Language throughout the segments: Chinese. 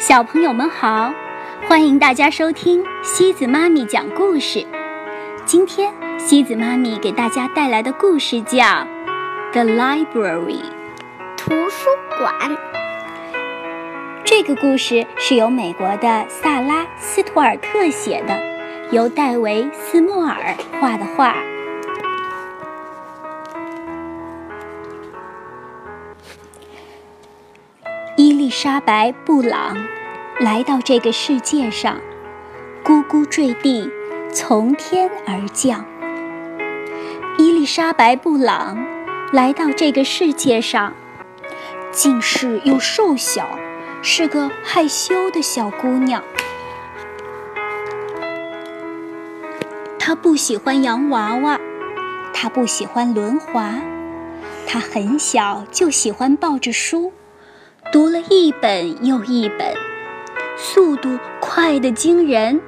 小朋友们好，欢迎大家收听西子妈咪讲故事。今天西子妈咪给大家带来的故事叫《The Library》图书馆。这个故事是由美国的萨拉·斯图尔特写的，由戴维·斯莫尔画的画。伊丽莎白·布朗来到这个世界上，咕咕坠地，从天而降。伊丽莎白·布朗来到这个世界上，近视又瘦小，是个害羞的小姑娘。她不喜欢洋娃娃，她不喜欢轮滑，她很小就喜欢抱着书。读了一本又一本，速度快得惊人。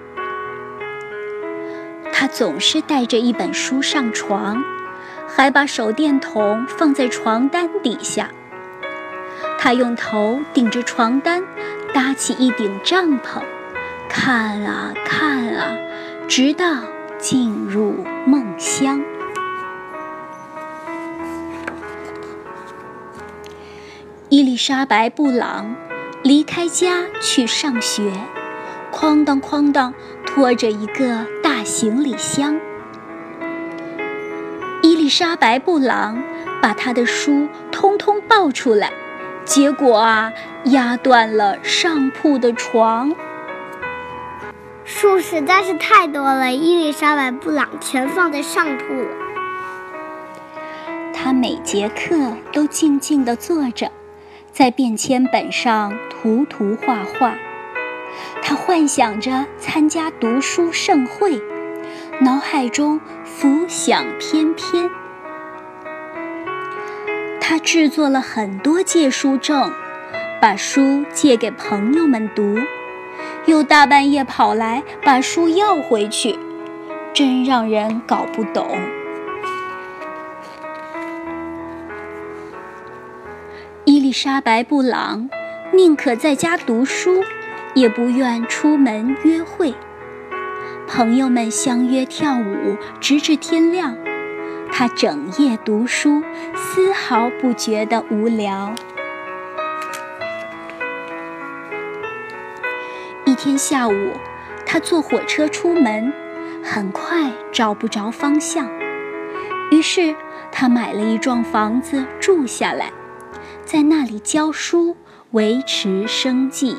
他总是带着一本书上床，还把手电筒放在床单底下。他用头顶着床单，搭起一顶帐篷，看啊看啊，直到进入梦乡。伊丽莎白·布朗离开家去上学，哐当哐当拖着一个大行李箱。伊丽莎白·布朗把她的书通通抱出来，结果啊，压断了上铺的床。书实在是太多了，伊丽莎白·布朗全放在上铺。她每节课都静静地坐着。在便签本上涂涂画画，他幻想着参加读书盛会，脑海中浮想翩翩。他制作了很多借书证，把书借给朋友们读，又大半夜跑来把书要回去，真让人搞不懂。莎白·布朗宁可在家读书，也不愿出门约会。朋友们相约跳舞，直至天亮。他整夜读书，丝毫不觉得无聊。一天下午，他坐火车出门，很快找不着方向，于是他买了一幢房子住下来。在那里教书，维持生计。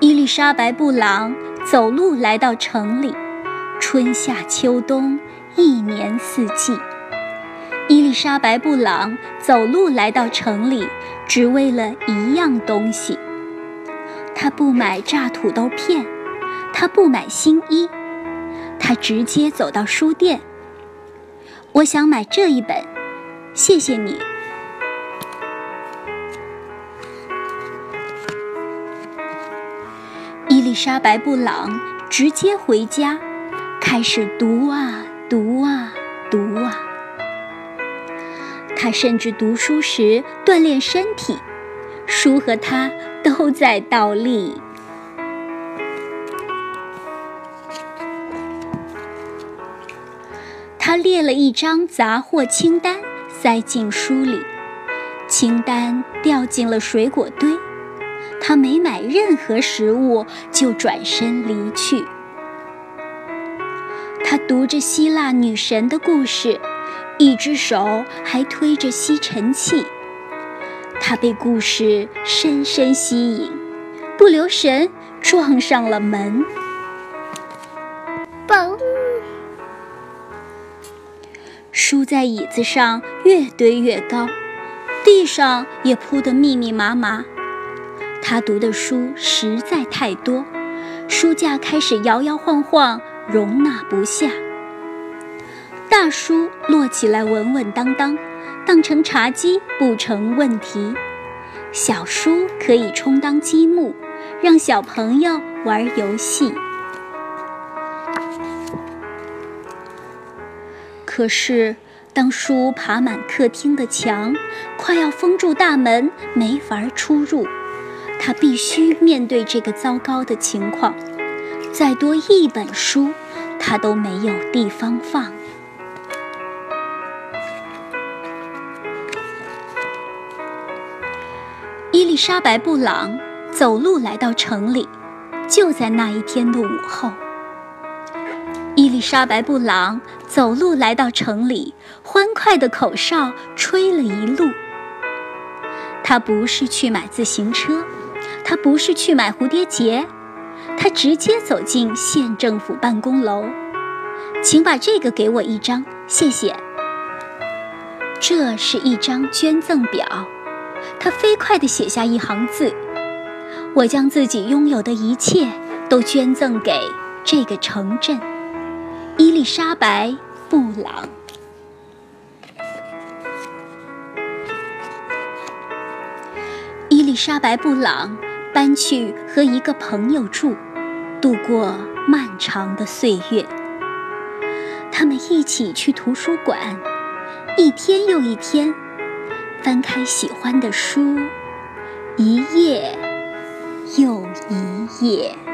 伊丽莎白·布朗走路来到城里，春夏秋冬，一年四季。伊丽莎白·布朗走路来到城里，只为了一样东西。她不买炸土豆片，她不买新衣。他直接走到书店。我想买这一本，谢谢你。伊丽莎白·布朗直接回家，开始读啊读啊读啊。他甚至读书时锻炼身体，书和他都在倒立。列了一张杂货清单，塞进书里，清单掉进了水果堆。他没买任何食物，就转身离去。他读着希腊女神的故事，一只手还推着吸尘器。他被故事深深吸引，不留神撞上了门。嘣！书在椅子上越堆越高，地上也铺得密密麻麻。他读的书实在太多，书架开始摇摇晃晃，容纳不下。大书摞起来稳稳当当，当成茶几不成问题；小书可以充当积木，让小朋友玩游戏。可是，当书爬满客厅的墙，快要封住大门，没法出入，他必须面对这个糟糕的情况。再多一本书，他都没有地方放。伊丽莎白·布朗走路来到城里，就在那一天的午后。伊丽莎白·布朗走路来到城里，欢快的口哨吹了一路。她不是去买自行车，她不是去买蝴蝶结，她直接走进县政府办公楼。请把这个给我一张，谢谢。这是一张捐赠表。他飞快地写下一行字：“我将自己拥有的一切都捐赠给这个城镇。”伊丽莎白·布朗。伊丽莎白·布朗搬去和一个朋友住，度过漫长的岁月。他们一起去图书馆，一天又一天。翻开喜欢的书，一页又一页。